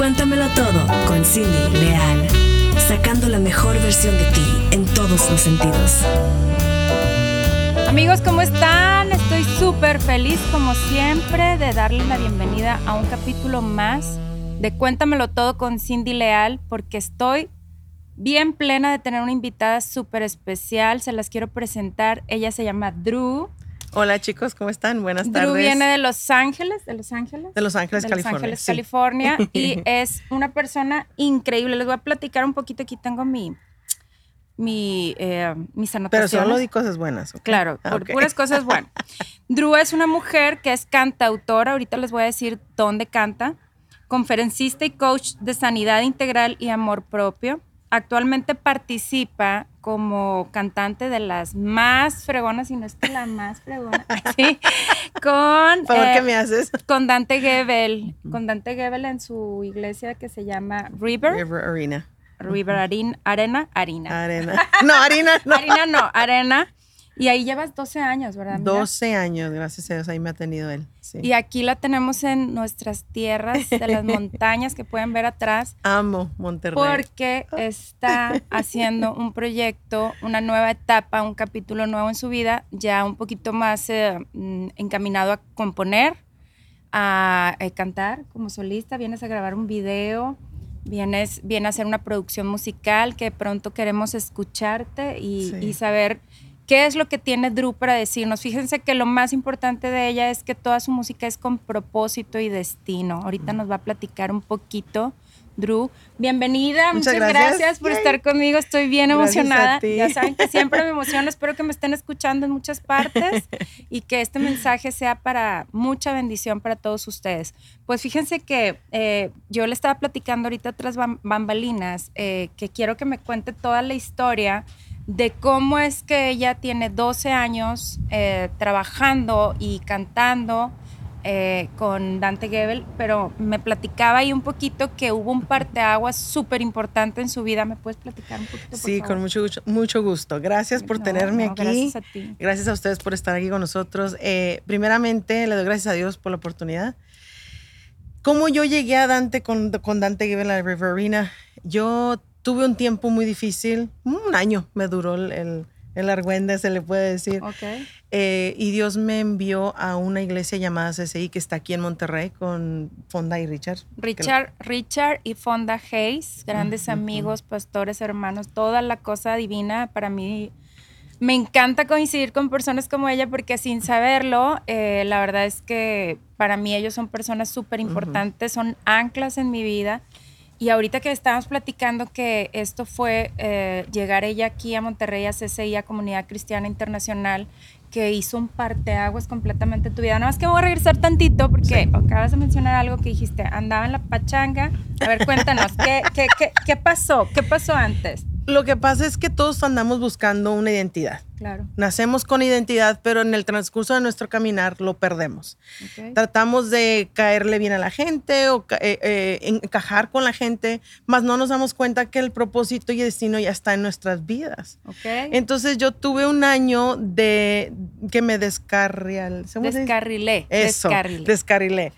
Cuéntamelo todo con Cindy Leal, sacando la mejor versión de ti en todos los sentidos. Amigos, ¿cómo están? Estoy súper feliz como siempre de darles la bienvenida a un capítulo más de Cuéntamelo todo con Cindy Leal porque estoy bien plena de tener una invitada súper especial. Se las quiero presentar. Ella se llama Drew. Hola chicos, ¿cómo están? Buenas tardes. Drew viene de Los Ángeles, de Los Ángeles. De Los Ángeles, de California. Los Ángeles, sí. California. Y es una persona increíble. Les voy a platicar un poquito. Aquí tengo mi, mi, eh, mis Pero anotaciones. solo di cosas buenas. Claro, Ah, por puras cosas buenas. Drew es una mujer que es cantautora. Ahorita les voy a decir dónde canta. Conferencista y coach de sanidad integral y amor propio. Actualmente participa como cantante de las más fregonas, y no es que la más fregona, sí, con, Por eh, ¿qué me haces? con Dante Gebel, con Dante Gebel en su iglesia que se llama River, River Arena. River Arin- Arena, Harina. Arena. No, harina, no. Harina no, Arena. Y ahí llevas 12 años, ¿verdad? amiga? 12 años, gracias a Dios, ahí me ha tenido él. Sí. Y aquí la tenemos en nuestras tierras de las montañas que pueden ver atrás, Amo Monterrey. porque está haciendo un proyecto, una nueva etapa, un capítulo nuevo en su vida, ya un poquito más eh, mm, encaminado a componer, a eh, cantar como solista. Vienes a grabar un video, vienes, viene a hacer una producción musical que pronto queremos escucharte y, Sí. y saber qué es lo que tiene Drew para decirnos. Fíjense que lo más importante de ella es que toda su música es con propósito y destino. Ahorita nos va a platicar un poquito. Drew, bienvenida, muchas, Muchas gracias. gracias. por Yay. estar conmigo, estoy bien emocionada. Ya saben que siempre me emociono, espero que me estén escuchando en muchas partes y que este mensaje sea para mucha bendición para todos ustedes. Pues fíjense que eh, yo le estaba platicando ahorita tras bam- bambalinas eh, que quiero que me cuente toda la historia de cómo es que ella tiene 12 años eh, trabajando y cantando eh, con Dante Gebel, pero me platicaba ahí un poquito que hubo un parteaguas súper importante en su vida. ¿Me puedes platicar un poquito? por Sí, favor? con mucho, gusto- mucho gusto. Gracias por No, tenerme no, aquí. Gracias a ti. Gracias a ustedes por estar aquí con nosotros. Eh, primeramente, le doy gracias a Dios por la oportunidad. ¿Cómo yo llegué a Dante con, con Dante Gebel a River Arena? Yo tuve un tiempo muy difícil, un año me duró el, el, el argüende, se le puede decir. Ok. Eh, y Dios me envió a una iglesia llamada CCI que está aquí en Monterrey con Fonda y Richard. Richard, Richard y Fonda Hayes, grandes amigos, pastores, hermanos, toda la cosa divina para mí. Me encanta coincidir con personas como ella porque sin saberlo, eh, la verdad es que para mí ellos son personas súper importantes, son anclas en mi vida. Y ahorita que estábamos platicando que esto fue eh, llegar ella aquí a Monterrey, a CCI, a Comunidad Cristiana Internacional, que hizo un parteaguas completamente en tu vida. Nada más que voy a regresar tantito porque acabas de mencionar algo que dijiste, andaba en la pachanga. A ver, cuéntanos, ¿qué, qué, qué, qué pasó? ¿Qué pasó antes? Lo que pasa es que todos andamos buscando una identidad. Claro. Nacemos con identidad, pero en el transcurso de nuestro caminar lo perdemos. ok. Tratamos de caerle bien a la gente o eh, eh, encajar con la gente, mas no nos damos cuenta que el propósito y destino ya está en nuestras vidas. Ok. Entonces yo tuve un año de que me descarrial. Descarrilé. Eso, descarrilé. descarrilé.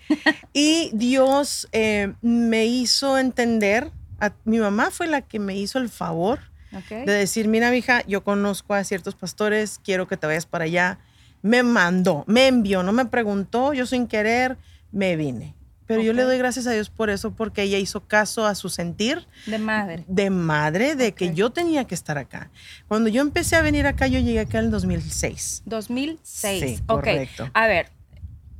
y Dios eh, me hizo entender, a- mi mamá fue la que me hizo el favor de decir, mira, hija, yo conozco a ciertos pastores, quiero que te vayas para allá. Me mandó, me envió, no me preguntó, yo sin querer me vine. Pero yo le doy gracias a Dios por eso, porque ella hizo caso a su sentir De madre. de madre de que yo tenía que estar acá. Cuando yo empecé a venir acá, yo llegué acá en el 2006. 2006. Sí, ok. correcto. A ver,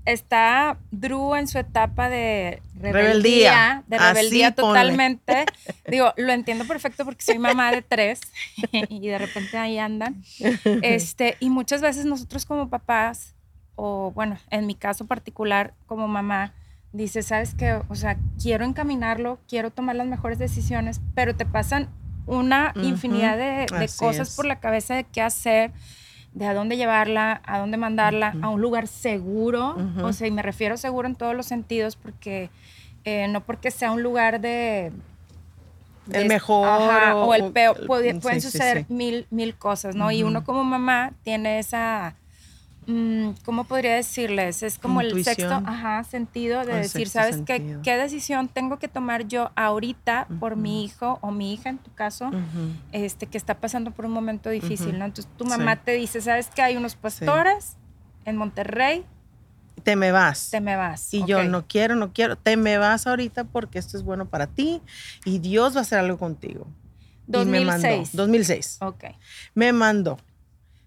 está Drew en su etapa de rebeldía, Rebeldía. de Así rebeldía ponle. totalmente. Digo, lo entiendo perfecto porque soy mamá de tres y de repente ahí andan. Este, y muchas veces nosotros como papás, o bueno, en mi caso particular como mamá, dices, ¿sabes qué? O sea, quiero encaminarlo, quiero tomar las mejores decisiones, pero te pasan una infinidad de, cosas es. por la cabeza de qué hacer, de a dónde llevarla, a dónde mandarla, a un lugar seguro. O sea, y me refiero seguro en todos los sentidos, porque eh, no porque sea un lugar de... de- El mejor ajá, o, o- el peor, puede- sí, pueden sí, suceder sí. Mil, mil cosas, ¿no? Y uno como mamá tiene esa mm, ¿cómo podría decirles? Es como el sexto Intuición. ajá, sentido de decir, ¿sabes qué, qué decisión tengo que tomar yo ahorita por mi hijo o mi hija en tu caso? Ujú. este, que está pasando por un momento difícil, Ujú. ¿no? Entonces tu Sí. mamá te dice, ¿sabes que hay unos pastores en Monterrey? Te me vas. Te me vas. Y yo Ok. no quiero, no quiero. Te me vas ahorita porque esto es bueno para ti y Dios va a hacer algo contigo. Y me mandó. 2006. 2006. Ok. Me mandó.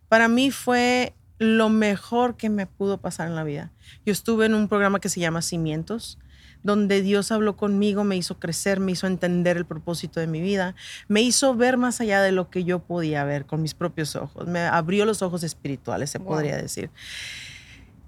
Para mí fue lo mejor que me pudo pasar en la vida. Yo estuve en un programa que se llama Cimientos, donde Dios habló conmigo, me hizo crecer, me hizo entender el propósito de mi vida, me hizo ver más allá de lo que yo podía ver con mis propios ojos, me abrió los ojos espirituales, se Wow. podría decir.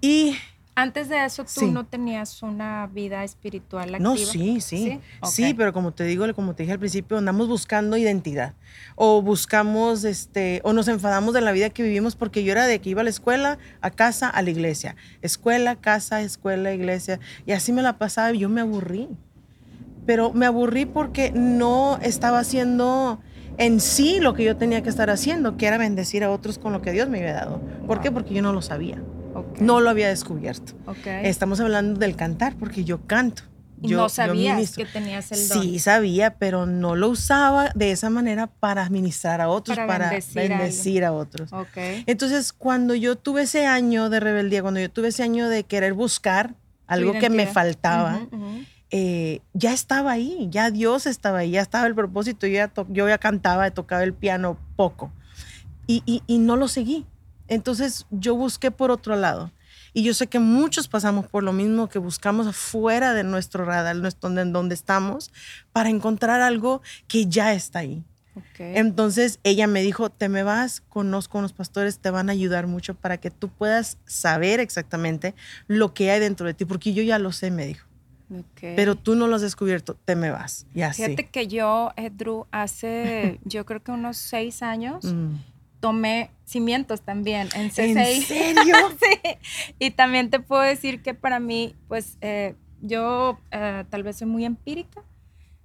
Y Antes de eso, tú Sí. no tenías una vida espiritual activa. No, sí, sí. Ok. Sí, pero como te digo, como te dije al principio, andamos buscando identidad. O buscamos, este, o nos enfadamos de la vida que vivimos porque yo era de que iba a la escuela, a casa, a la iglesia. Escuela, casa, escuela, iglesia. Y así me la pasaba y yo me aburrí. Pero me aburrí porque no estaba haciendo en sí lo que yo tenía que estar haciendo, que era bendecir a otros con lo que Dios me había dado. ¿Por qué? Porque yo no lo sabía. No lo había descubierto. Ok. Estamos hablando del cantar, porque yo canto. Y Yo, no yo sabías ministro. que tenías el don. Sí, sabía, pero no lo usaba de esa manera para ministrar a otros, Para para, bendecir a bendecir, a, otros. Ok. Entonces, cuando yo tuve ese año de rebeldía, cuando yo tuve ese año de querer buscar algo que me faltaba, eh, ya estaba ahí, ya Dios estaba ahí, ya estaba el propósito, yo ya, yo ya cantaba, tocaba el piano poco y, y- y no lo seguí. Entonces yo busqué por otro lado. Y yo sé que muchos pasamos por lo mismo que buscamos afuera de nuestro radar, donde, donde estamos, para encontrar algo que ya está ahí. Entonces ella me dijo, te me vas, conozco unos pastores, te van a ayudar mucho para que tú puedas saber exactamente lo que hay dentro de ti, porque yo ya lo sé, me dijo pero tú no lo has descubierto, te me vas. Y así. Fíjate que yo, eh, Drew, hace yo creo que unos seis años Mm. Tomé cimientos también en ¿En CCI. serio? sí. Y también te puedo decir que para mí, pues eh, yo eh, tal vez soy muy empírica.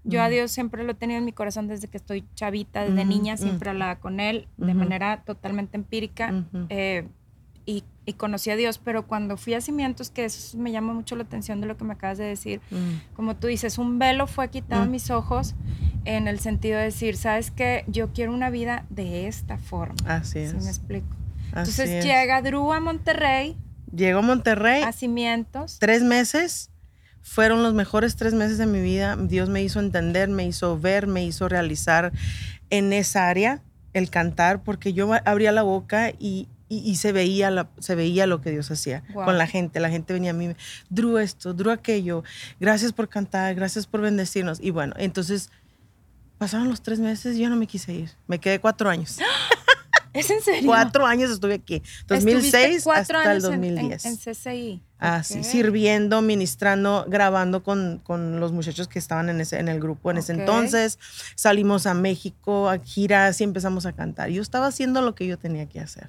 Yo a. Dios siempre lo he tenido en mi corazón desde que estoy chavita, desde niña, mm. siempre hablaba con Él de manera totalmente empírica. Ujú. eh, y, y conocí a Dios, pero cuando fui a Cimientos, que eso me llama mucho la atención de lo que me acabas de decir, Mm. como tú dices, un velo fue quitado a Mm. mis ojos en el sentido de decir, ¿sabes qué? Yo quiero una vida de esta forma. Así es. ¿Sí me explico? Así Entonces es. llega Drew a Monterrey, Llego a Monterrey, a Cimientos. tres meses. Fueron los mejores tres meses de mi vida. Dios me hizo entender, me hizo ver, me hizo realizar en esa área el cantar, porque yo abría la boca y, y- y se, veía la- se veía lo que Dios hacía Wow. con la gente. La gente venía a mí, Drew esto, Drew aquello, gracias por cantar, gracias por bendecirnos. Y bueno, entonces pasaron los tres meses yo no me quise ir. Me quedé cuatro años. ¿Es en serio? Cuatro años estuve aquí. Estuviste 2006 cuatro hasta el años en- en- 2010. En, CCI. Así, Ok. sirviendo, ministrando, grabando con, con los muchachos que estaban en, ese, en el grupo en ese entonces. Salimos a México, a giras y empezamos a cantar. Yo estaba haciendo lo que yo tenía que hacer.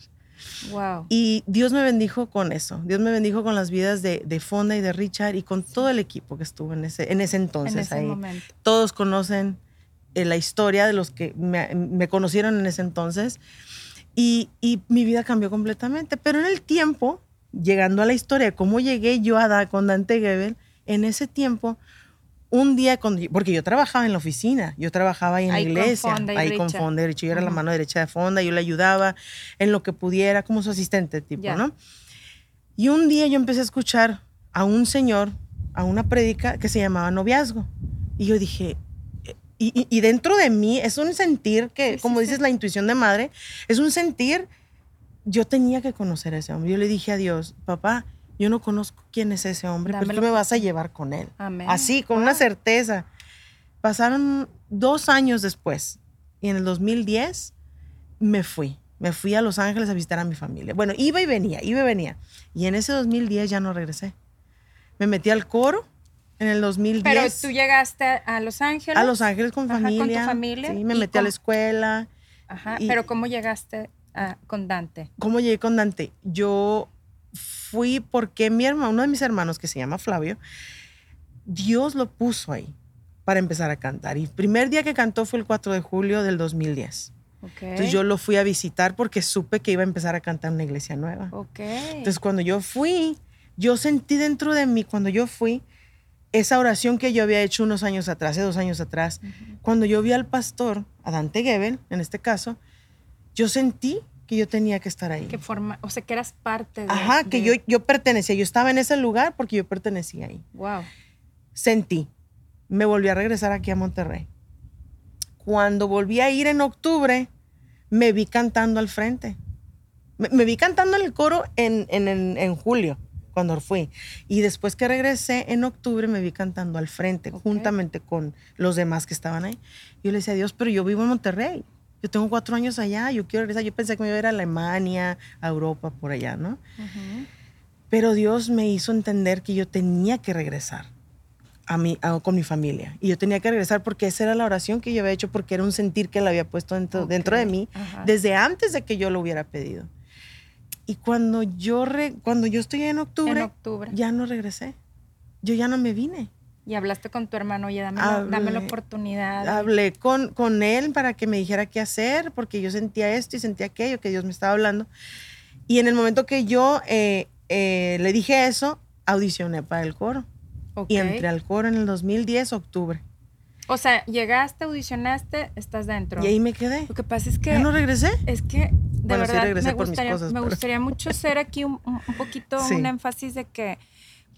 Wow. Y Dios me bendijo con eso. Dios me bendijo con las vidas de, de Fonda y de Richard y con todo el equipo que estuvo en ese, en ese entonces en ese ahí. momento. Todos conocen eh, la historia de los que me, me conocieron en ese entonces. Y, y mi vida cambió completamente. Pero en el tiempo, llegando a la historia, cómo llegué yo a dar con Dante Gebel, en ese tiempo, un día, porque yo trabajaba en la oficina, yo trabajaba ahí en Ahí la con iglesia, Fonda y ahí con. Fonda Richard. Yo era la mano derecha de Fonda, yo le ayudaba en lo que pudiera, como su asistente tipo. ¿no? Y un día yo empecé a escuchar a un señor, a una prédica que se llamaba noviazgo. Y yo dije, y, y- y dentro de mí es un sentir que, Sí, como sí. dices, la intuición de madre, es un sentir, yo tenía que conocer a ese hombre. Yo le dije a Dios, papá, yo no conozco quién es ese hombre, pero tú me vas a llevar con él. Amén. Así, con una Wow. certeza. Pasaron dos años después y en el 2010 me fui. Me fui a Los Ángeles a visitar a mi familia. Bueno, iba y venía, iba y venía. Y en ese 2010 ya no regresé. Me metí al coro en el 2010. Pero tú llegaste a Los Ángeles. a Los Ángeles con Ajá, con tu familia. familia. Sí, me ¿Y metí a la escuela. Ajá. y- Pero ¿cómo llegaste a- con Dante? ¿Cómo llegué con Dante? Yo fui porque mi hermano, uno de mis hermanos que se llama Flavio, Dios lo puso ahí para empezar a cantar. Y el primer día que cantó fue el 4 de julio del 2010. Ok. Entonces yo lo fui a visitar porque supe que iba a empezar a cantar en una iglesia nueva. Ok. Entonces cuando yo fui, yo sentí dentro de mí, cuando yo fui, esa oración que yo había hecho unos años atrás, hace dos años atrás, cuando yo vi al pastor, a Dante Gebel, en este caso, yo sentí que yo tenía que estar ahí. que forma, o sea, que eras parte de. Ajá, que de- yo, yo pertenecía, yo estaba en ese lugar porque yo pertenecía ahí. Wow. Sentí, me volví a regresar aquí a Monterrey. Cuando volví a ir en octubre, me vi cantando al frente. Me, me vi cantando en el coro en, en- en- en julio, cuando fui. Y después que regresé en octubre, me vi cantando al frente, Ok. juntamente con los demás que estaban ahí. Yo le decía a Dios, pero yo vivo en Monterrey. Yo tengo cuatro años allá, yo quiero regresar. Yo pensé que me iba a ir a Alemania, a Europa, por allá, ¿no? Ujú. Pero Dios me hizo entender que yo tenía que regresar a mi, a- con mi familia. Y yo tenía que regresar porque esa era la oración que yo había hecho, porque era un sentir que él había puesto dentro, Ok, dentro de mí ajá. desde antes de que yo lo hubiera pedido. Y cuando yo, re- cuando yo estoy en octubre, En octubre. ya no regresé. Yo ya no me vine. Y hablaste con tu hermano, oye, dame, la, dame la Hablé- oportunidad. Hablé con, con él para que me dijera qué hacer, porque yo sentía esto y sentía aquello, que Dios me estaba hablando. Y en el momento que yo eh, eh, le dije eso, audicioné para el coro. Ok. Y entré al coro en el 2010, octubre. O sea, llegaste, audicionaste, estás dentro. Y ahí me quedé. Lo que pasa es que. ¿Ya no regresé? Es que, de Bueno, sí verdad, regresé me, por mis gustaría, cosas, me pero- gustaría mucho hacer aquí un, un- un poquito Sí. un énfasis de que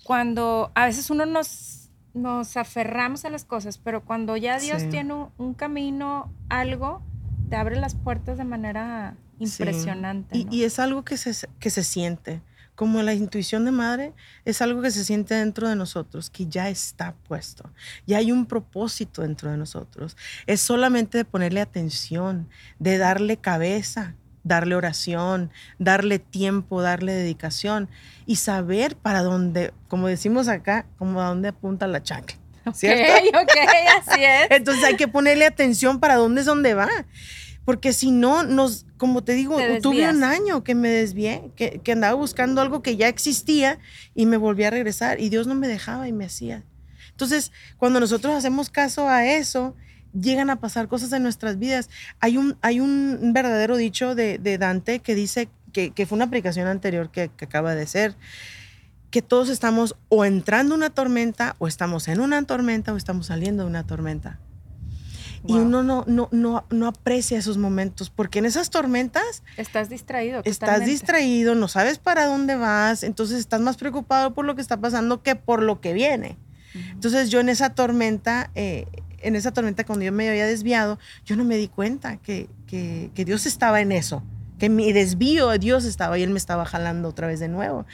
cuando a veces uno nos, nos aferramos a las cosas, pero cuando ya Dios Sí. tiene un, un camino, algo, te abre las puertas de manera Sí. impresionante. Y, ¿no? y es algo que se, que se siente. Como la intuición de madre, es algo que se siente dentro de nosotros, que ya está puesto. Ya hay un propósito dentro de nosotros. Es solamente de ponerle atención, de darle cabeza, darle oración, darle tiempo, darle dedicación y saber para dónde, como decimos acá, como a dónde apunta la chancla. ¿Cierto? Ok, ok, así es. Entonces hay que ponerle atención para dónde es donde va. Porque si no, nos, como te digo, Te tuve un año que me desvié, que, que andaba buscando algo que ya existía y me volví a regresar y Dios no me dejaba y me hacía. Entonces, cuando nosotros hacemos caso a eso, llegan a pasar cosas en nuestras vidas. Hay un, hay un verdadero dicho de, de Dante que dice, que, que fue una aplicación anterior que, que acaba de ser, que todos estamos o entrando en una tormenta, o estamos en una tormenta, o estamos saliendo de una tormenta. Y uno no, no, no, no aprecia esos momentos, porque en esas tormentas Estás distraído. estás distraído, no sabes para dónde vas, entonces estás más preocupado por lo que está pasando que por lo que viene. Entonces yo en esa tormenta, eh, en esa tormenta cuando yo me había desviado, yo no me di cuenta que, que, Dios estaba en eso, que mi desvío de Dios estaba y Él me estaba jalando otra vez de nuevo.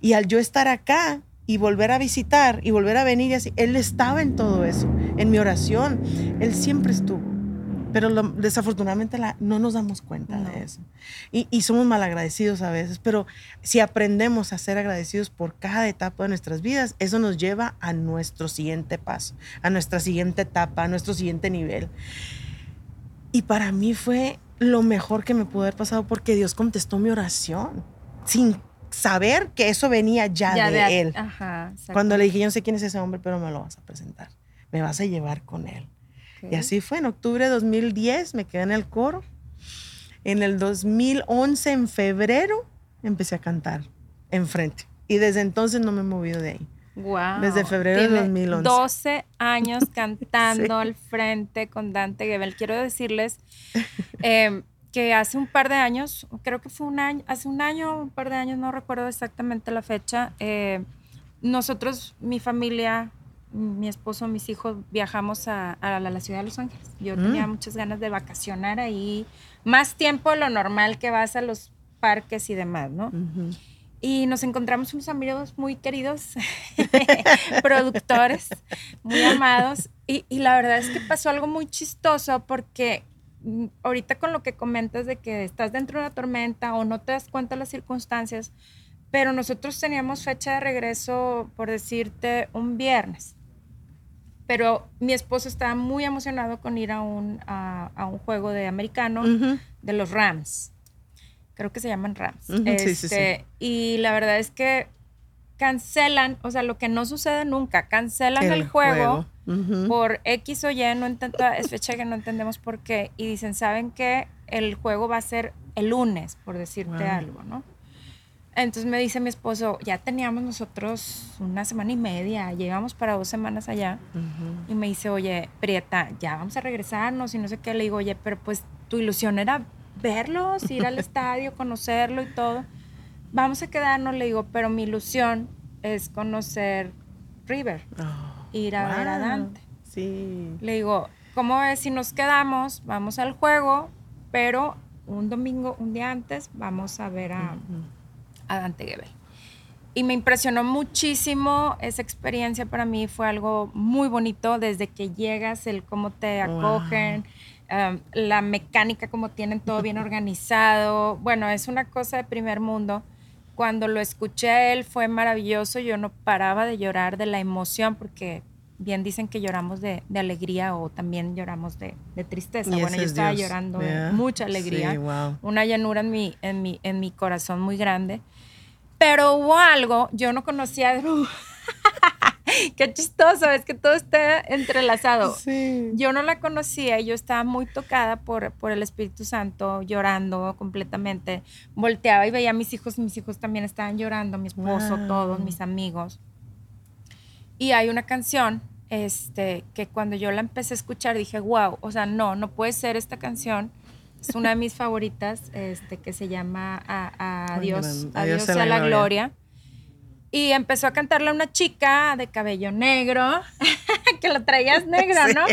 Y al yo estar acá y volver a visitar y volver a venir así, Él estaba en todo eso, en mi oración, Él siempre estuvo. Pero lo- desafortunadamente la- no nos damos cuenta No. de eso. Y, y somos malagradecidos a veces, pero si aprendemos a ser agradecidos por cada etapa de nuestras vidas, eso nos lleva a nuestro siguiente paso, a nuestra siguiente etapa, a nuestro siguiente nivel. Y para mí fue lo mejor que me pudo haber pasado porque Dios contestó mi oración sin saber que eso venía ya, Ya de, a- Él. Ajá. Cuando le dije, yo no sé quién es ese hombre, pero me lo vas a presentar. Me vas a llevar con Él. Y así fue, en octubre de 2010 me quedé en el coro. En el 2011, en febrero, empecé a cantar enfrente. Y desde entonces no me he movido de ahí. Wow. Desde febrero de Tiene 2011. 12 años cantando Sí. al frente con Dante Gebel. Quiero decirles eh, que hace un par de años, creo que fue un año, hace un año, un par de años, no recuerdo exactamente la fecha, eh, nosotros, mi familia, mi esposo, mis hijos, viajamos a, a la, la ciudad de Los Ángeles. Yo Mm. tenía muchas ganas de vacacionar ahí, más tiempo de lo normal que vas a los parques y demás, ¿no? Y nos encontramos unos amigos muy queridos, productores, muy amados. Y, y la verdad es que pasó algo muy chistoso porque mm, ahorita con lo que comentas de que estás dentro de una tormenta o no te das cuenta de las circunstancias, pero nosotros teníamos fecha de regreso, por decirte, un viernes. Pero mi esposo estaba muy emocionado con ir a un, a, a un juego de americano de los Rams. Creo que se llaman Rams. Ujú, sí, sí, sí. Este, Y la verdad es que cancelan, o sea, lo que no sucede nunca, cancelan el, juego, por X o Y, no enten- toda- es fecha que no entendemos por qué, y dicen, ¿saben qué? el juego va a ser el lunes, por decirte Wow. algo, ¿no? Entonces me dice mi esposo, ya teníamos nosotros una semana y media, llegamos para dos semanas allá. Y me dice, oye, Prieta, ya vamos a regresarnos y no sé qué. Le digo, oye, pero pues tu ilusión era verlos, ir al estadio, conocerlo y todo. Vamos a quedarnos, le digo, pero mi ilusión es conocer River, Oh, ir a ver a. Dante. Sí. Le digo, ¿cómo ves si nos quedamos? Vamos al juego, pero un domingo, un día antes, vamos a ver a, a Dante Gebel. Y me impresionó muchísimo esa experiencia para mí, fue algo muy bonito desde que llegas, el cómo te Wow. acogen, um, la mecánica, como tienen todo bien organizado. Bueno, es una cosa de primer mundo. Cuando lo escuché a él fue maravilloso, yo no paraba de llorar de la emoción porque bien dicen que lloramos de, de alegría o también lloramos de, de tristeza. Y bueno, yo es estaba Dios, llorando de ¿verdad? mucha alegría Sí, wow. una llanura en mi, en mi, en mi corazón muy grande. Pero hubo algo, yo no conocía a Drew. Qué chistoso, es que todo está entrelazado. Sí. Yo no la conocía y yo estaba muy tocada por, por el Espíritu Santo, llorando completamente. Volteaba y veía a mis hijos, mis hijos también estaban llorando, mi esposo, Wow. todos, mis amigos. Y hay una canción este, que cuando yo la empecé a escuchar dije, wow, o sea, no, no puede ser esta canción. Es una de mis favoritas, este, que se llama a, a Muy Adiós. Adiós sea la la gloria. Y empezó a cantarla una chica de cabello negro, que lo traías negro, ¿no?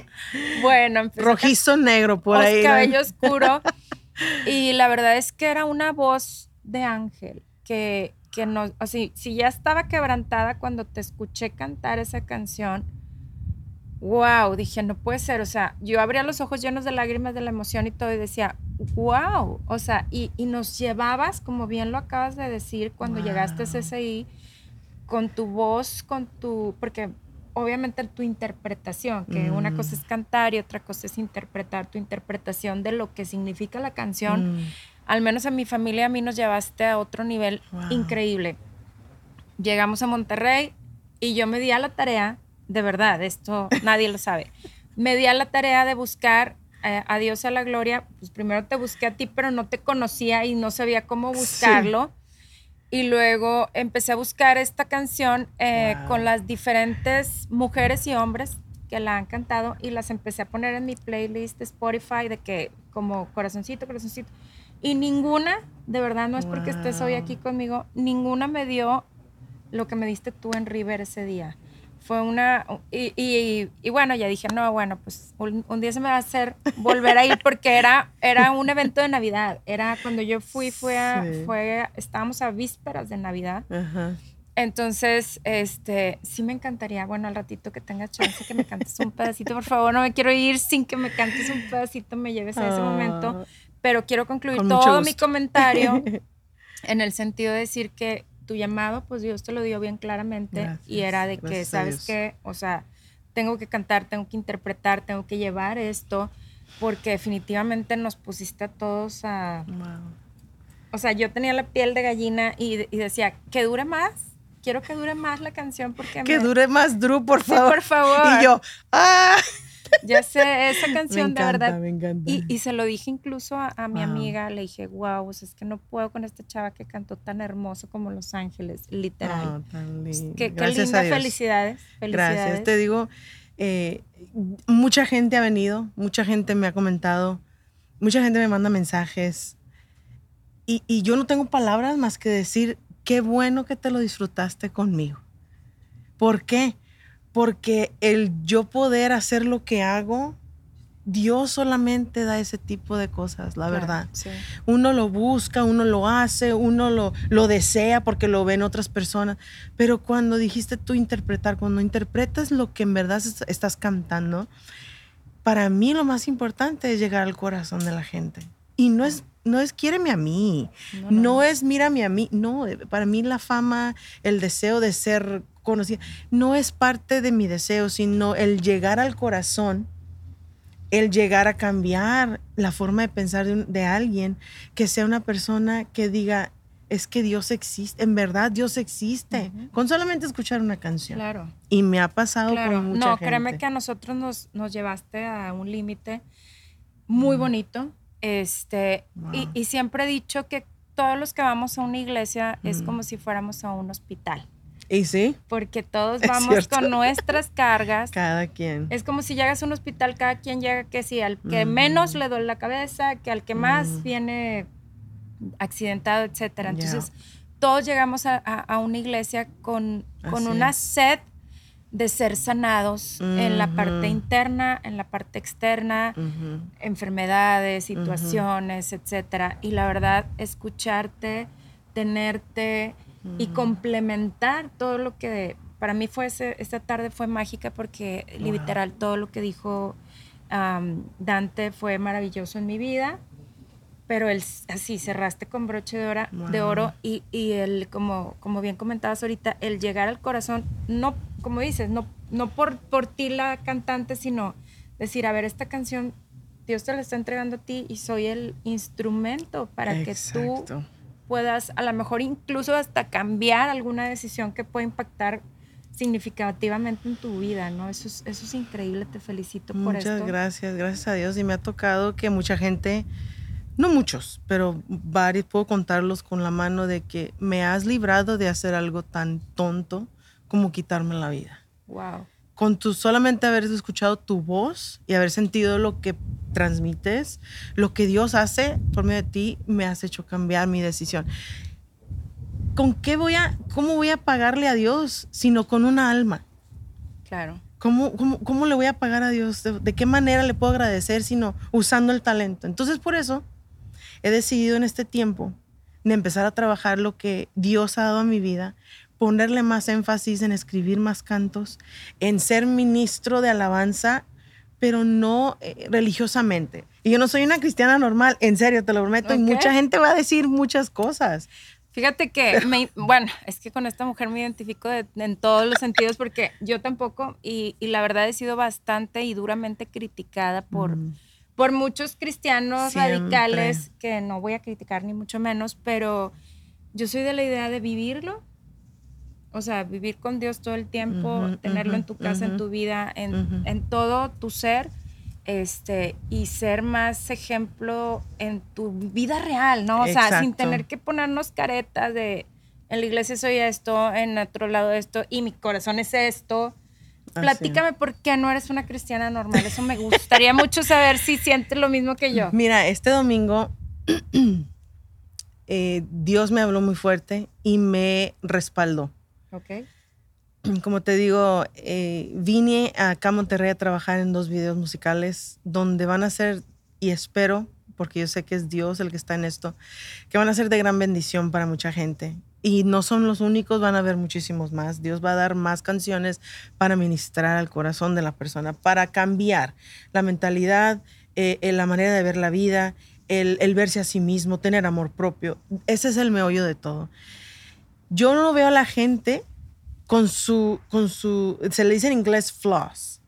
Bueno, Rojizo negro por ahí. ¿no? cabello oscuro. y la verdad es que era una voz de ángel que, que no, o sea, si ya estaba quebrantada cuando te escuché cantar esa canción, wow, dije, no puede ser, o sea, yo abría los ojos llenos de lágrimas de la emoción y todo y decía, wow, o sea, y, y nos llevabas, como bien lo acabas de decir, cuando llegaste a Wow. CSI, con tu voz, con tu, porque obviamente tu interpretación, que una Mm. cosa es cantar y otra cosa es interpretar tu interpretación de lo que significa la canción. Mm. Al menos a mi familia, a mí nos llevaste a otro nivel Wow. increíble. Llegamos a Monterrey y yo me di a la tarea, de verdad, esto nadie lo sabe, me di a la tarea de buscar eh, a Dios a la gloria. Pues primero te busqué a ti, pero no te conocía y no sabía cómo buscarlo. Y luego empecé a buscar esta canción eh, Wow. con las diferentes mujeres y hombres que la han cantado y las empecé a poner en mi playlist de Spotify de que como corazoncito, corazoncito. Y ninguna, de verdad, no es porque estés hoy aquí conmigo, ninguna me dio lo que me diste tú en River ese día. Fue una... Y, y- y bueno, ya dije, no, bueno, pues un, un día se me va a hacer volver a ir porque era, era un evento de Navidad. Era cuando yo fui, fue a, Sí. fue, estábamos a vísperas de Navidad. Ajá. Entonces, este, sí me encantaría, bueno, al ratito que tengas chance que me cantes un pedacito, por favor, no me quiero ir sin que me cantes un pedacito, me lleves a ese Ah. momento, pero quiero concluir todo mi comentario en el sentido de decir que tu llamado, pues Dios te lo dio bien claramente y era de que, ¿sabes qué? O sea, tengo que cantar, tengo que interpretar, tengo que llevar esto, porque definitivamente nos pusiste a todos a, Wow. o sea, yo tenía la piel de gallina y, y decía, que dure más. Quiero que dure más la canción porque Que me- dure más, Drew, por Sí, favor. por favor. Y yo, ¡ah! Ya sé, esa Me canción encanta, de verdad. me encanta. Y, y se lo dije incluso a, a mi Wow. amiga, le dije, wow, o sea, es que no puedo con esta chava que cantó tan hermoso como Los Ángeles, literal. Oh, tan lindo. Qué, qué linda, felicidades. Felicidades. Gracias. Te digo, eh, mucha gente ha venido, mucha gente me ha comentado, mucha gente me manda mensajes y, y yo no tengo palabras más que decir, qué bueno que te lo disfrutaste conmigo. ¿Por qué? Porque el yo poder hacer lo que hago, Dios solamente da ese tipo de cosas, la Claro, verdad sí. uno lo busca, uno lo hace, uno lo, lo desea porque lo ven otras personas. Pero cuando dijiste tú interpretar, cuando interpretas lo que en verdad es- estás cantando, para mí lo más importante es llegar al corazón de la gente. Y no es, no es quiéreme a mí, No, no, no. es mírame a mí, no, para mí la fama, el deseo de ser conocida, no es parte de mi deseo, sino el llegar al corazón el llegar a cambiar la forma de pensar de, un- de alguien, que sea una persona que diga, es que Dios existe, en verdad Dios existe, con solamente escuchar una canción. Claro. Y me ha pasado Claro, con mucha no, gente. créeme que a nosotros nos, nos llevaste a un límite muy Mm. bonito. Este, y, Wow. y siempre he dicho que todos los que vamos a una iglesia es Mm. como si fuéramos a un hospital, Y sí, porque todos vamos con nuestras cargas. cada quien. Es como si llegas a un hospital, cada quien llega que sí, al que menos le duele la cabeza, que al que más viene accidentado, etcétera. Entonces, todos llegamos a, a- a una iglesia con, con Así una es. sed de ser sanados en la parte interna, en la parte externa, enfermedades, situaciones, etcétera. Y la verdad, escucharte, tenerte y complementar todo lo que para mí fue ese- esta tarde fue mágica porque Wow. literal todo lo que dijo am, Dante fue maravilloso en mi vida. Pero el, así cerraste con broche de, ora- de oro y, y el, como, como bien comentabas ahorita, el llegar al corazón, no, como dices, no, no por, por ti la cantante, sino decir, a ver, esta canción Dios te la está entregando a ti y soy el instrumento para que tú. Puedas a lo mejor incluso hasta cambiar alguna decisión que pueda impactar significativamente en tu vida, ¿no? Eso es, eso es increíble, te felicito por Muchas esto. gracias, gracias a Dios. Y me ha tocado que mucha gente, no muchos, pero varios, puedo contarlos con la mano de que me has librado de hacer algo tan tonto como quitarme la vida. Wow. Con tu solamente haber escuchado tu voz y haber sentido lo que transmites, lo que Dios hace por medio de ti, me has hecho cambiar mi decisión. ¿Con qué voy a, cómo voy a pagarle a Dios sino con una alma? Claro. ¿Cómo, cómo, cómo le voy a pagar a Dios? ¿De, de qué manera le puedo agradecer sino usando el talento? Entonces, por eso he decidido en este tiempo de empezar a trabajar lo que Dios ha dado a mi vida, ponerle más énfasis en escribir más cantos, en ser ministro de alabanza, pero no eh, religiosamente. Y yo no soy una cristiana normal, en serio, te lo prometo, y mucha gente va a decir muchas cosas. Fíjate que, me- bueno, es que con esta mujer me identifico de- en todos los sentidos porque yo tampoco, y, y la verdad he sido bastante y duramente criticada por, Mm. por muchos cristianos Siempre. radicales que no voy a criticar ni mucho menos, pero yo soy de la idea de vivirlo. O sea, vivir con Dios todo el tiempo, tenerlo en tu casa, en tu vida, en, en todo tu ser, este, y ser más ejemplo en tu vida real, ¿no? O sea, sin tener que ponernos caretas de en la iglesia soy esto, en otro lado esto, y mi corazón es esto. Así. Platícame por qué no eres una cristiana normal. Eso me gustaría mucho saber si sientes lo mismo que yo. Mira, este domingo eh, Dios me habló muy fuerte y me respaldó. Ok. Como te digo, eh, vine acá a Monterrey a trabajar en dos videos musicales donde van a ser, y espero, porque yo sé que es Dios el que está en esto, que van a ser de gran bendición para mucha gente. Y no son los únicos, van a haber muchísimos más. Dios va a dar más canciones para ministrar al corazón de la persona, para cambiar la mentalidad, eh, eh, la manera de ver la vida, el, el verse a sí mismo, tener amor propio. Ese es el meollo de todo. Yo no veo a la gente con su, con su, se le dice en inglés flaws,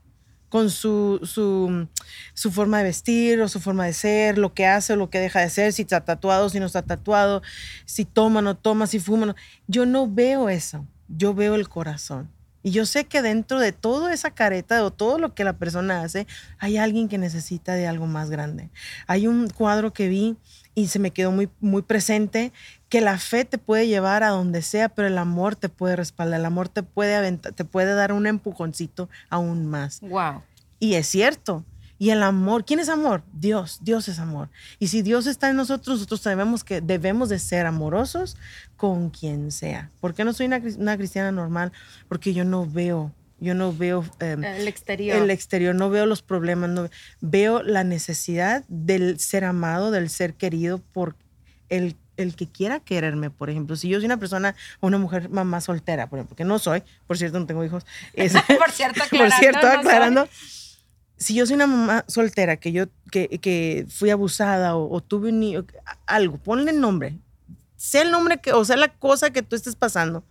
con su, su, su forma de vestir o su forma de ser, lo que hace o lo que deja de ser, si está tatuado, si no está tatuado, si toma o no toma, si fuma no. Yo no veo eso, yo veo el corazón. Y yo sé que dentro de toda esa careta o todo lo que la persona hace, hay alguien que necesita de algo más grande. Hay un cuadro que vi y se me quedó muy, muy presente, que la fe te puede llevar a donde sea, pero el amor te puede respaldar, el amor te puede, aventar, te puede dar un empujoncito aún más. Wow. Y es cierto. Y el amor, ¿quién es amor? Dios, Dios es amor. Y si Dios está en nosotros, nosotros sabemos que debemos de ser amorosos con quien sea. ¿Por qué no soy una, cris- una cristiana normal? Porque yo no veo, yo no veo em, El exterior. el exterior, no veo los problemas, no veo la necesidad del ser amado, del ser querido por el, el que quiera quererme, por ejemplo. Si yo soy una persona una mujer mamá soltera, por ejemplo, que no soy, por cierto, no tengo hijos. es- Por cierto, por aclarando, cierto, no soy. aclarando. Si yo soy una mamá soltera, que yo que, que fui abusada o, o tuve un niño, algo, ponle el nombre. Sea el nombre que, o sea la cosa que tú estés pasando.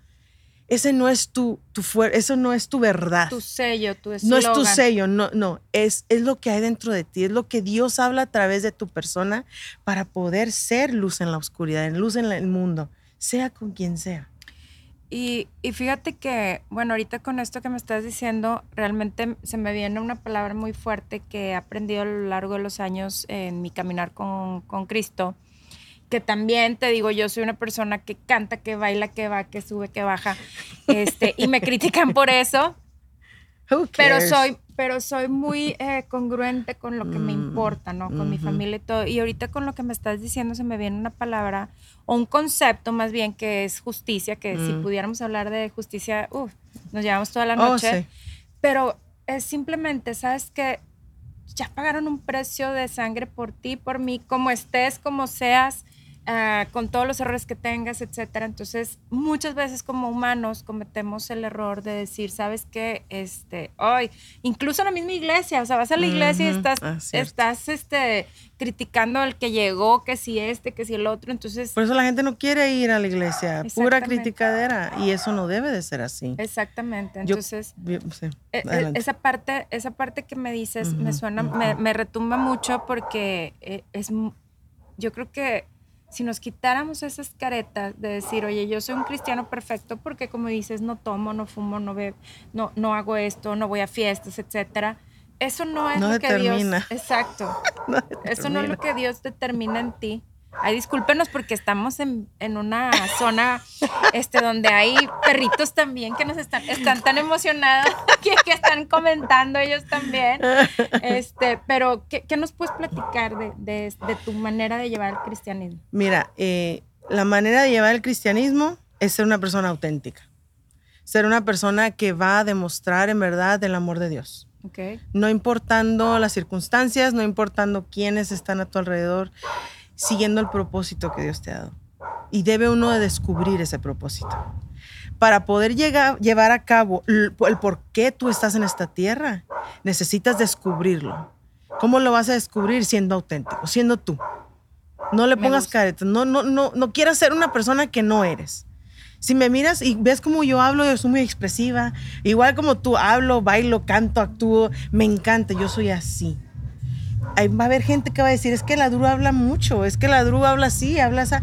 Ese no es tu, tu fuer- eso no es tu verdad. tu sello, tu No es tu eslogan. sello, no, no, es, es lo que hay dentro de ti, es lo que Dios habla a través de tu persona para poder ser luz en la oscuridad, en luz en la- el mundo, sea con quien sea. Y, y fíjate que, bueno, ahorita con esto que me estás diciendo, realmente se me viene una palabra muy fuerte que he aprendido a lo largo de los años en mi caminar con, con Cristo, que también te digo, yo soy una persona que canta, que baila, que va, que sube, que baja, este, y me critican por eso, pero soy, pero soy muy eh, congruente con lo que me Mm, importa, ¿no? Con mi familia y todo. Y ahorita con lo que me estás diciendo se me viene una palabra o un concepto más bien que es justicia, que si Mm. pudiéramos hablar de justicia, uf, nos llevamos toda la Oh, noche. sí. Pero es simplemente, ¿sabes que Ya pagaron un precio de sangre por ti, por mí, como estés, como seas, ah, con todos los errores que tengas, etcétera. Entonces, muchas veces como humanos cometemos el error de decir, ¿sabes qué? Este, hoy, incluso en la misma iglesia, o sea, vas a la iglesia y estás, ah, estás este, criticando al que llegó, que si este, que si el otro. Entonces, Por eso la gente no quiere ir a la iglesia, pura criticadera. Y eso no debe de ser así. exactamente. Yo- Entonces, sí, E- e- esa parte, esa parte que me dices me suena, me, me retumba mucho porque eh, es, yo creo que si nos quitáramos esas caretas de decir, oye, yo soy un cristiano perfecto porque como dices, no tomo, no fumo, no bebo, no, no hago esto, no voy a fiestas, etcétera. Eso no es No lo que. Dios, exacto. No Eso no es lo que Dios determina en ti. Ay, discúlpenos porque estamos en, en una zona este, donde hay perritos también que nos están, están tan emocionados que, que están comentando ellos también. Este, pero, ¿qué, qué nos puedes platicar de, de- de tu manera de llevar el cristianismo? Mira, eh, la manera de llevar el cristianismo es ser una persona auténtica. Ser una persona que va a demostrar en verdad el amor de Dios. ¿Ok? No importando las circunstancias, no importando quiénes están a tu alrededor, siguiendo el propósito que Dios te ha dado. Y debe uno de descubrir ese propósito. Para poder llegar, llevar a cabo el, el por qué tú estás en esta tierra, necesitas descubrirlo. ¿Cómo lo vas a descubrir? Siendo auténtico, siendo tú. No le pongas caretas, no, no, no, no quieras ser una persona que no eres. Si me miras y ves como yo hablo, yo soy muy expresiva, igual como tú hablo, bailo, canto, actúo, me encanta, yo soy así. Va a haber gente que va a decir, es que la Dru habla mucho, es que la Dru habla así, habla así.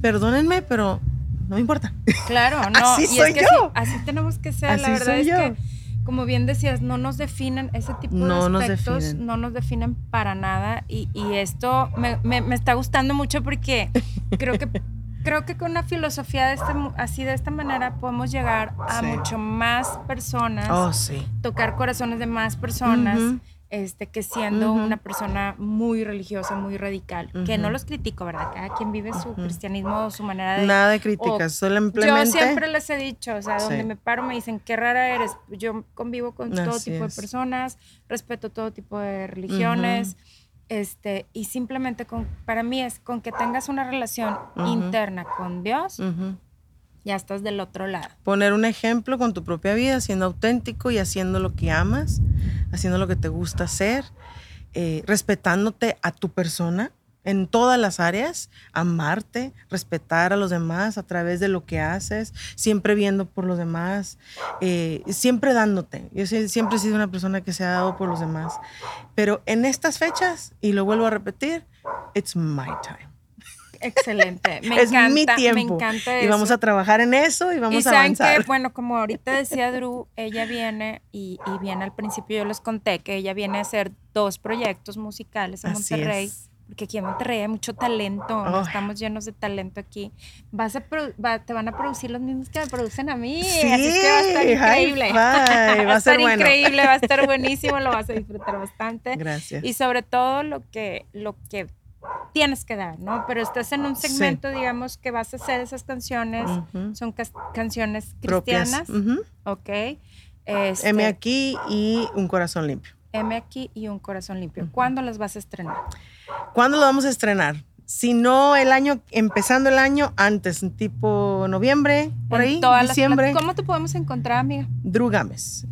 Perdónenme, pero no me importa. Claro, no. Así y soy es que yo. Así, así tenemos que ser. Así la verdad soy es yo. que, como bien decías, no nos definen ese tipo No de aspectos, no nos definen para nada. Y, y esto me, me- me está gustando mucho porque creo que creo que con una filosofía de este, así de esta manera podemos llegar a Sí. mucho más personas, Oh, sí. tocar corazones de más personas. Este, que siendo una persona muy religiosa, muy radical, que no los critico, ¿verdad? Cada quien vive su cristianismo, su manera de, Nada de críticas, simplemente. yo siempre les he dicho, o sea, donde me paro me dicen, qué rara eres. Yo convivo con todo tipo es. de personas, respeto todo tipo de religiones, este, y simplemente con, para mí es con que tengas una relación interna con Dios. Ya estás del otro lado. Poner un ejemplo con tu propia vida, siendo auténtico y haciendo lo que amas, haciendo lo que te gusta hacer, eh, respetándote a tu persona en todas las áreas, amarte, respetar a los demás a través de lo que haces, siempre viendo por los demás, eh, siempre dándote. Yo sie- siempre he sido una persona que se ha dado por los demás. Pero en estas fechas, y lo vuelvo a repetir, it's my time. Excelente, me es encanta, mi tiempo. me encanta y vamos eso. a trabajar en eso y vamos y a saben avanzar. que, bueno, como ahorita decía Drew, ella viene y, y viene al principio, yo les conté que ella viene a hacer dos proyectos musicales en Así Monterrey. es. Porque aquí en Monterrey hay mucho talento, estamos llenos de talento aquí. Vas a va- te van a producir los mismos que me producen a mí. Sí, así que va a estar increíble. va a estar bueno. increíble, va a estar buenísimo, lo vas a disfrutar bastante. Gracias. Y sobre todo lo que, lo que tienes que dar, ¿no? Pero estás en un Sí. segmento, digamos, que vas a hacer esas canciones, son canciones cristianas. ¿ok? Este, M aquí y un corazón limpio. M aquí y un corazón limpio. ¿Cuándo las vas a estrenar? ¿Cuándo lo vamos a estrenar? Si no el año, empezando el año antes, tipo noviembre, por En ahí, diciembre. ¿Cómo te podemos encontrar, amiga? Drew Gámez.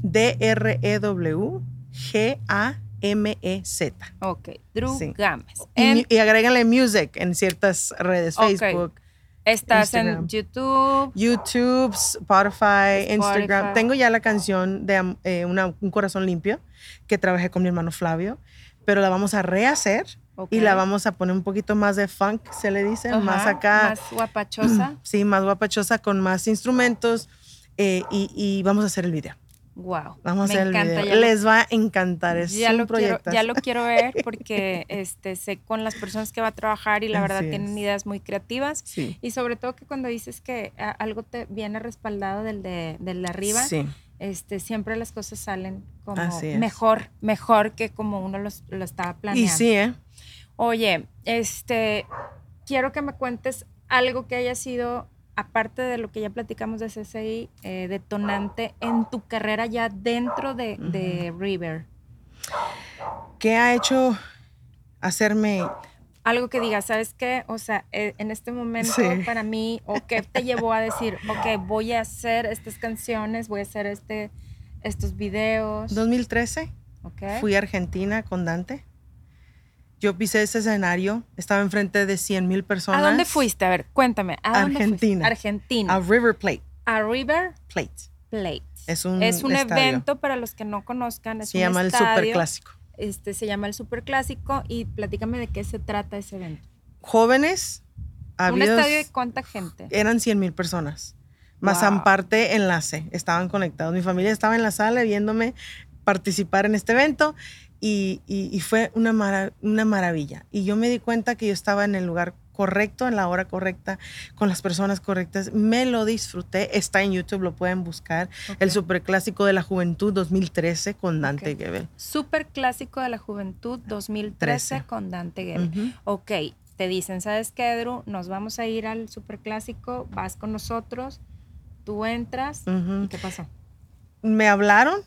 D-R-E-W-G-A-M-E-Z. Ok, Drew Sí. Gámez. Y, En- y agréganle music en ciertas redes, Ok. Facebook, estás en Instagram. YouTube. YouTube, Spotify, Instagram. Tengo ya la canción de eh, una- Un Corazón Limpio que trabajé con mi hermano Flavio, pero la vamos a rehacer y la vamos a poner un poquito más de funk, se le dice, Ajá, más acá. Más guapachosa. Sí, más guapachosa, con más instrumentos eh, y, y vamos a hacer el video. Wow. Vamos a Me hacer el encanta. video. Les va a encantar, es ya lo, quiero, proyecto. ya lo quiero ver porque este, sé con las personas que va a trabajar y la verdad Así tienen es. ideas muy creativas. Sí. Y sobre todo que cuando dices que a- algo te viene respaldado del de, del de arriba, Sí. este, siempre las cosas salen como mejor, mejor que como uno los- lo estaba planeando. Y sí, ¿eh? Oye, este, quiero que me cuentes algo que haya sido, aparte de lo que ya platicamos de CCI, eh, detonante en tu carrera ya dentro de, de River. ¿Qué ha hecho hacerme Algo que digas, ¿sabes qué? O sea, eh, en este momento Sí. para mí, o qué te llevó a decir, ok, voy a hacer estas canciones, voy a hacer este, estos videos. 2013? ok. Fui a Argentina con Dante. Yo pisé ese escenario, estaba enfrente de 100 mil personas. ¿A dónde fuiste? A ver, cuéntame. ¿a dónde fuiste? Argentina. Argentina. A River Plate. A River Plate. Plate. Es un, Es un evento para los que no conozcan. Es Se un llama el estadio, Super Clásico. Este, se llama el Super Clásico y platícame de qué se trata ese evento. Jóvenes, un habidos- estadio de cuánta gente. eran 100 mil personas. Más Wow. aparte enlace, estaban conectados. Mi familia estaba en la sala viéndome participar en este evento y, y- y fue una, una maravilla. Y yo me di cuenta que yo estaba en el lugar correcto, en la hora correcta, con las personas correctas. Me lo disfruté. Está en YouTube, lo pueden buscar. El Ok. Superclásico de la Juventud 2013 con Dante Ok. Gebel. Super Clásico de la Juventud 2013 Trece. con Dante Gebel. Ujú. Ok, te dicen, ¿sabes qué, Drew? Nos vamos a ir al Super Clásico, vas con nosotros, tú entras. Ujú. ¿Y qué pasó? me hablaron,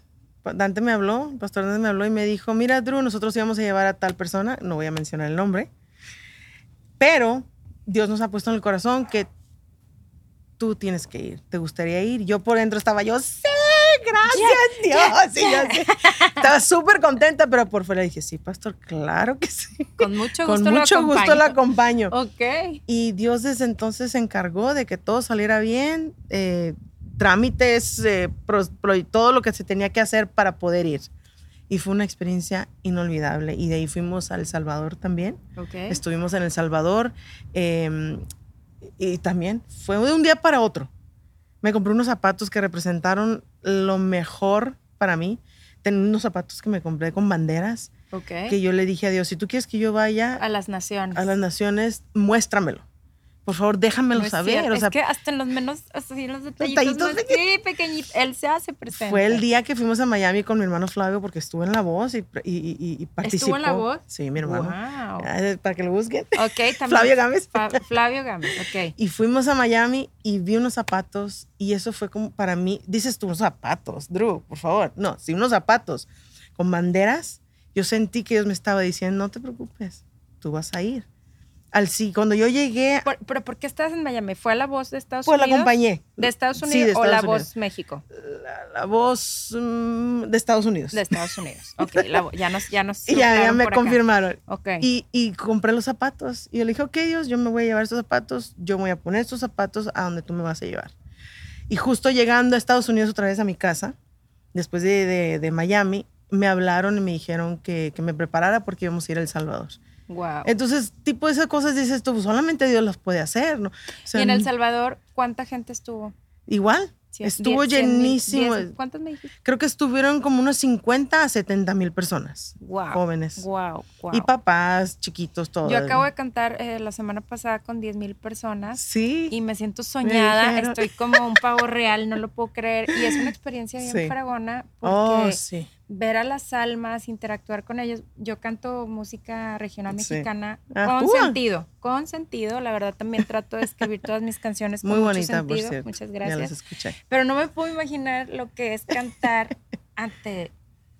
Dante me habló, pastor Dante me habló y me dijo, mira Drew, nosotros íbamos a llevar a tal persona, no voy a mencionar el nombre, pero Dios nos ha puesto en el corazón que tú tienes que ir, te gustaría ir. Yo por dentro estaba yo, sí, gracias Dios. Y yo así, estaba súper contenta, pero por fuera dije, sí, pastor, claro que sí. Con mucho Con gusto mucho lo gusto la acompaño. acompaño. Ok. Y Dios desde entonces se encargó de que todo saliera bien, eh, trámites, eh, pro- pro- todo lo que se tenía que hacer para poder ir. Y fue una experiencia inolvidable. Y de ahí fuimos a El Salvador también. Estuvimos en El Salvador. eh, y también fue de un día para otro. Me compré unos zapatos que representaron lo mejor para mí. Tenía unos zapatos que me compré con banderas. Que yo le dije a Dios, si tú quieres que yo vaya A las naciones. a las naciones, muéstramelo. Por favor, déjamelo No saber. cierto, O sea, es que hasta en los menos, así en los detallitos, Detallitos más- sí, pequeñitos, él se hace presente. fue el día que fuimos a Miami con mi hermano Flavio porque estuvo en La Voz y, y, y- y participó. en La Voz? Sí, mi hermano. Wow. Para que lo busquen. Ok, también. Flavio Gámez. Flavio Gámez, ok. Y fuimos a Miami y vi unos zapatos y eso fue como para mí, dices tú, unos zapatos, Drew, por favor. No, sí, unos zapatos con banderas. Yo sentí que Dios me estaba diciendo, no te preocupes, tú vas a ir. Al sí, cuando yo llegué, Por- ¿Pero por qué estás en Miami? ¿Fue a la voz de Estados pues la Unidos? acompañé. ¿De Estados Sí, Unidos o la voz Unidos. México? La, la voz mm, de Estados Unidos. De Estados Unidos. Ok, la ya nos, ya nos ya, ya me por acá. confirmaron. Ok. Y, y compré los zapatos. Y yo le dije, ok, Dios, yo me voy a llevar estos zapatos. Yo voy a poner estos zapatos a donde tú me vas a llevar. Y justo llegando a Estados Unidos otra vez a mi casa, después de, de- de Miami, me hablaron y me dijeron que, que me preparara porque íbamos a ir a El Salvador. Wow. Entonces, tipo de esas cosas dices tú, solamente Dios las puede hacer, ¿no? O sea, y en El Salvador, ¿cuánta gente estuvo? Igual, estuvo diez- llenísimo. diez- ¿Cuántos me dijiste? Creo que estuvieron como unos 50 a 70 mil personas, Wow. jóvenes. Wow, wow. Y papás, chiquitos, todos. Yo acabo de cantar eh, la semana pasada con 10 mil personas Sí. y me siento soñada, estoy como un pavo real, no lo puedo creer. Y es una experiencia bien Sí. fragona porque Oh, sí. Ver a las almas, interactuar con ellos. Yo canto música regional Sí. mexicana Ah, con sentido, con sentido. La verdad también trato de escribir todas mis canciones con Muy mucho bonita, por sentido. cierto. Muchas Ya las gracias. escuché. Pero no me puedo imaginar lo que es cantar ante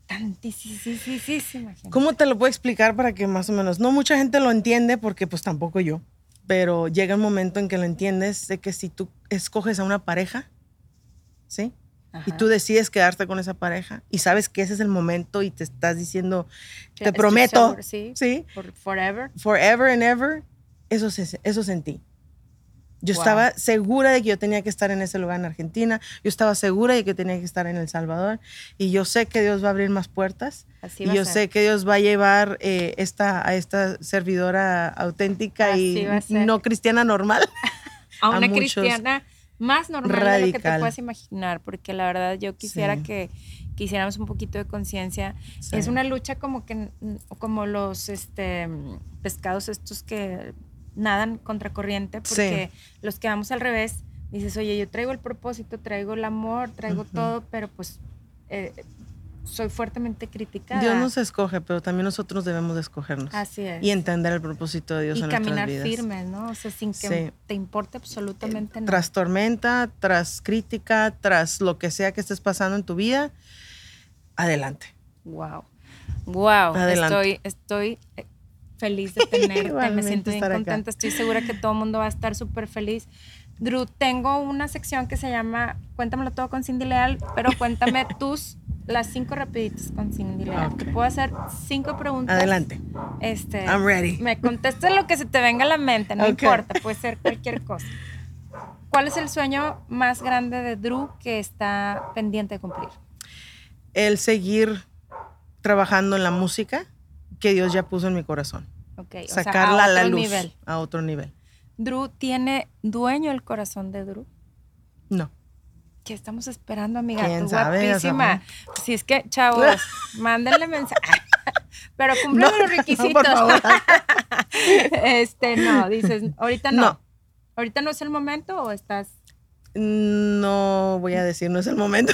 tantísima gente. ¿Cómo te lo puedo explicar para que más o menos? No mucha gente lo entiende porque pues tampoco yo, pero llega un momento en que lo entiendes de que si tú escoges a una pareja, ¿sí? Y Ajá. tú decides quedarte con esa pareja y sabes que ese es el momento y te estás diciendo, te estoy prometo, segura, sí, ¿sí? por forever. Forever and ever, eso, eso sentí. Yo Wow. estaba segura de que yo tenía que estar en ese lugar en Argentina. Yo estaba segura de que tenía que estar en El Salvador. Y yo sé que Dios va a abrir más puertas. Así y a yo ser. sé que Dios va a llevar eh, esta, a esta servidora auténtica Así y a no cristiana normal. a a una muchos cristiana más normal de lo que te puedas imaginar, porque la verdad yo quisiera Sí. que, que hiciéramos un poquito de conciencia. Sí. Es una lucha como que mm, como los este pescados estos que nadan contracorriente, porque los que vamos al revés, dices, oye, yo traigo el propósito, traigo el amor, traigo todo, pero pues eh, soy fuertemente criticada. Dios nos escoge, pero también nosotros debemos de escogernos. Así es. Y entender el propósito de Dios Y en caminar nuestras vidas. firmes, ¿no? O sea, sin que Sí. te importe absolutamente nada. Tras tormenta, tras crítica, tras lo que sea que estés pasando en tu vida, adelante. Wow. Wow. Adelante. Estoy, estoy eh, feliz de tenerte. Me siento bien acá. contenta. Estoy segura que todo el mundo va a estar súper feliz. Drew, tengo una sección que se llama Cuéntamelo todo con Cindy Leal, pero cuéntame tus las cinco rapiditas con Cindy Leal. Te Ok. puedo hacer cinco preguntas. Adelante. Este, I'm ready. Me contestas lo que se te venga a la mente, no importa, puede ser cualquier cosa. ¿Cuál es el sueño más grande de Drew que está pendiente de cumplir? El seguir trabajando en la música que Dios ya puso en mi corazón. Ok, o sea, Sacarla a, la luz. nivel. A otro nivel. Drew tiene dueño el corazón de Drew. No. ¿Qué estamos esperando, amiga? ¿Quién Tú sabe? guapísima. Si es que, chavos, mándenle mensaje. Pero cumplen No, los no, requisitos. por favor. este, no, dices, ahorita no. No. ¿Ahorita no es el momento o estás? No voy a decir, no es el momento.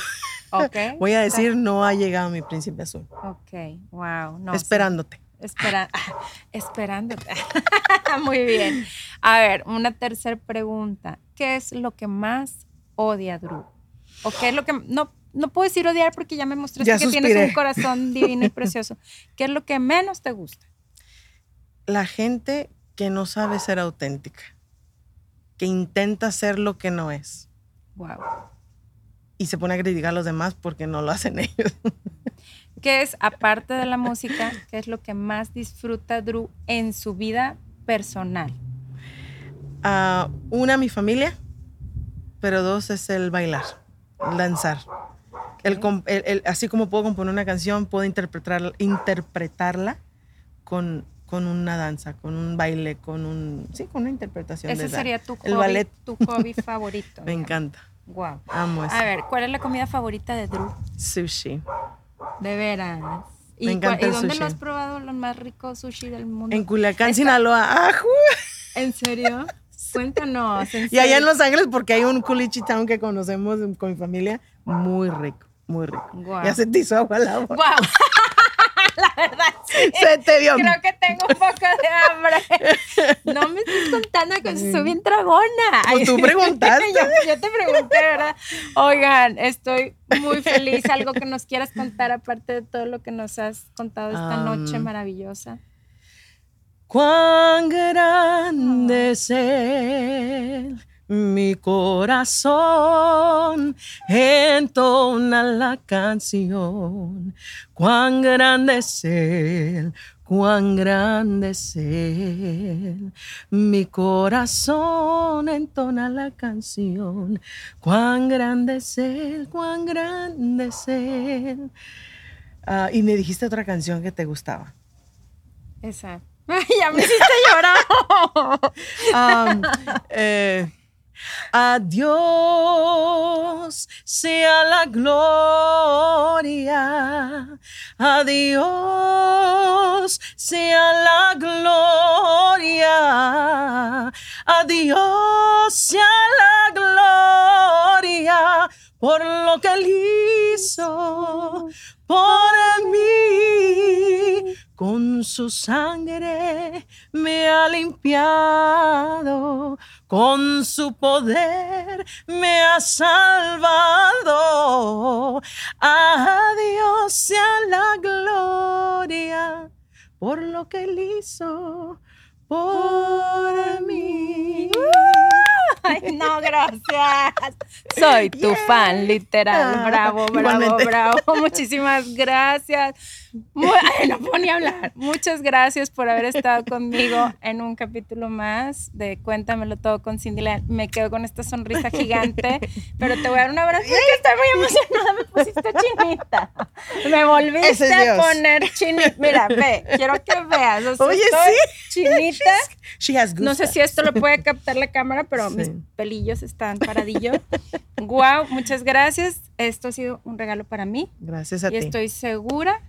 Ok. Voy a decir, no ha llegado mi príncipe azul. Ok, wow. No, Esperándote. Espera, esperándote. Muy bien. A ver, una tercera pregunta. ¿Qué es lo que más odia Drew? ¿O qué es lo que no no puedo decir odiar porque ya me mostraste Ya que tienes un corazón divino y precioso? ¿Qué es lo que menos te gusta? La gente que no sabe ser auténtica, que intenta ser lo que no es Wow. y se pone a criticar a los demás porque no lo hacen ellos. ¿Qué es aparte de la música, qué es lo que más disfruta Drew en su vida personal? Ah, una, mi familia, pero dos es el bailar, el danzar. El el- el- así como puedo componer una canción, puedo interpretar, interpretarla con, con una danza, con un baile, con un... Sí, con una interpretación. Ese de sería tu hobby, el ballet. tu hobby favorito. Me encanta. Wow. Amo eso. A ver, ¿cuál es la comida favorita de Drew? Sushi. De veras. ¿Y, Me encanta cua- y el dónde sushi. lo has probado los más ricos sushi del mundo? En Culiacán, Sinaloa. ¡Ajú! ¿En serio? Cuéntanos. ¿en Y allá en? Los Ángeles, porque hay un culichi town que conocemos con mi familia, muy rico, muy rico. Guau. Ya se te hizo agua la boca. ¡Guau! la verdad, sí. Se te dio. Creo que tengo un poco de hambre. No me estés contando que soy bien dragona. Pues tú preguntaste. yo, yo te pregunté, ¿verdad? Oigan, estoy muy feliz. Algo que nos quieras contar, aparte de todo lo que nos has contado esta noche maravillosa. Cuán grande es Él, mi corazón entona la canción. Cuán grande es Él, cuán grande es Él. Mi corazón entona la canción. Cuán grande es Él, cuán grande es Él. Ah, y me dijiste otra canción que te gustaba. Esa. Ya me hiciste llorar. Adiós sea la gloria. Adiós sea la gloria. Adiós sea la gloria por lo que él hizo por mí. Con su sangre me ha limpiado, con su poder me ha salvado. A Dios sea la gloria por lo que él hizo por mí. Ay, no, gracias. Soy tu fan, literal. Bravo, bravo, igualmente. bravo. Muchísimas gracias. no puedo ni hablar. Muchas gracias por haber estado conmigo en un capítulo más de Cuéntamelo todo con Cindy. Me quedo con esta sonrisa gigante, pero te voy a dar un abrazo porque estoy muy emocionada. Me pusiste chinita. Me volviste a poner chinita. Mira, ve, quiero que veas. Oye, sí. Chinita. no sé si esto lo puede captar la cámara, pero mis pelillos están paradillos. Wow, muchas gracias. Esto ha sido un regalo para mí. Gracias a ti. Y estoy segura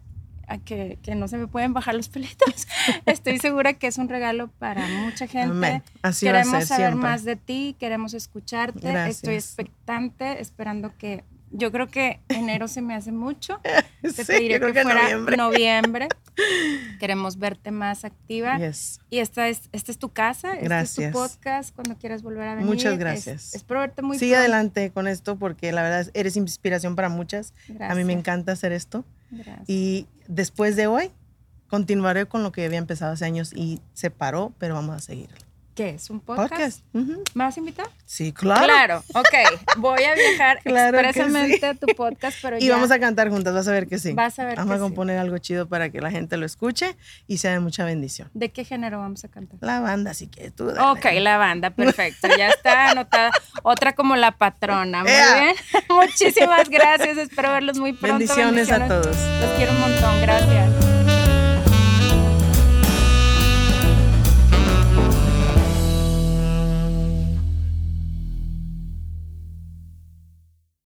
que, que, no se me pueden bajar los pelitos. Estoy segura que es un regalo para mucha gente. Así queremos va a ser saber siempre. más de ti, queremos escucharte. Gracias. Estoy expectante, esperando que. Yo creo que enero se me hace mucho. Te Sí, que, que fuera noviembre. noviembre. Queremos verte más activa. Yes. Y esta es, esta es tu casa, este es Gracias. tu podcast. Cuando quieras volver a venir. Muchas Es- gracias. Espero verte muy Sigue pronto. adelante con esto porque la verdad eres inspiración para muchas. A mí me Gracias. encanta hacer esto. Gracias. Y después de hoy, continuaré con lo que había empezado hace años y se paró, pero vamos a seguir. ¿Qué es? ¿Un podcast? Podcast. Ujú. ¿Me vas a invitar? Sí, claro. Claro, ok. Voy a viajar Claro expresamente sí. a tu podcast, pero Y ya vamos a cantar juntas, vas a ver que sí. Vas a ver Vamos que a sí. componer algo chido para que la gente lo escuche y sea de mucha bendición. ¿De qué género vamos a cantar? La banda, si quieres tú. dale. Ok, la banda, perfecto. Ya está anotada. Otra como la patrona. Muy Ea. bien. Muchísimas gracias. Espero verlos muy pronto. Bendiciones a Bendiciones. todos. Los quiero un montón. Gracias.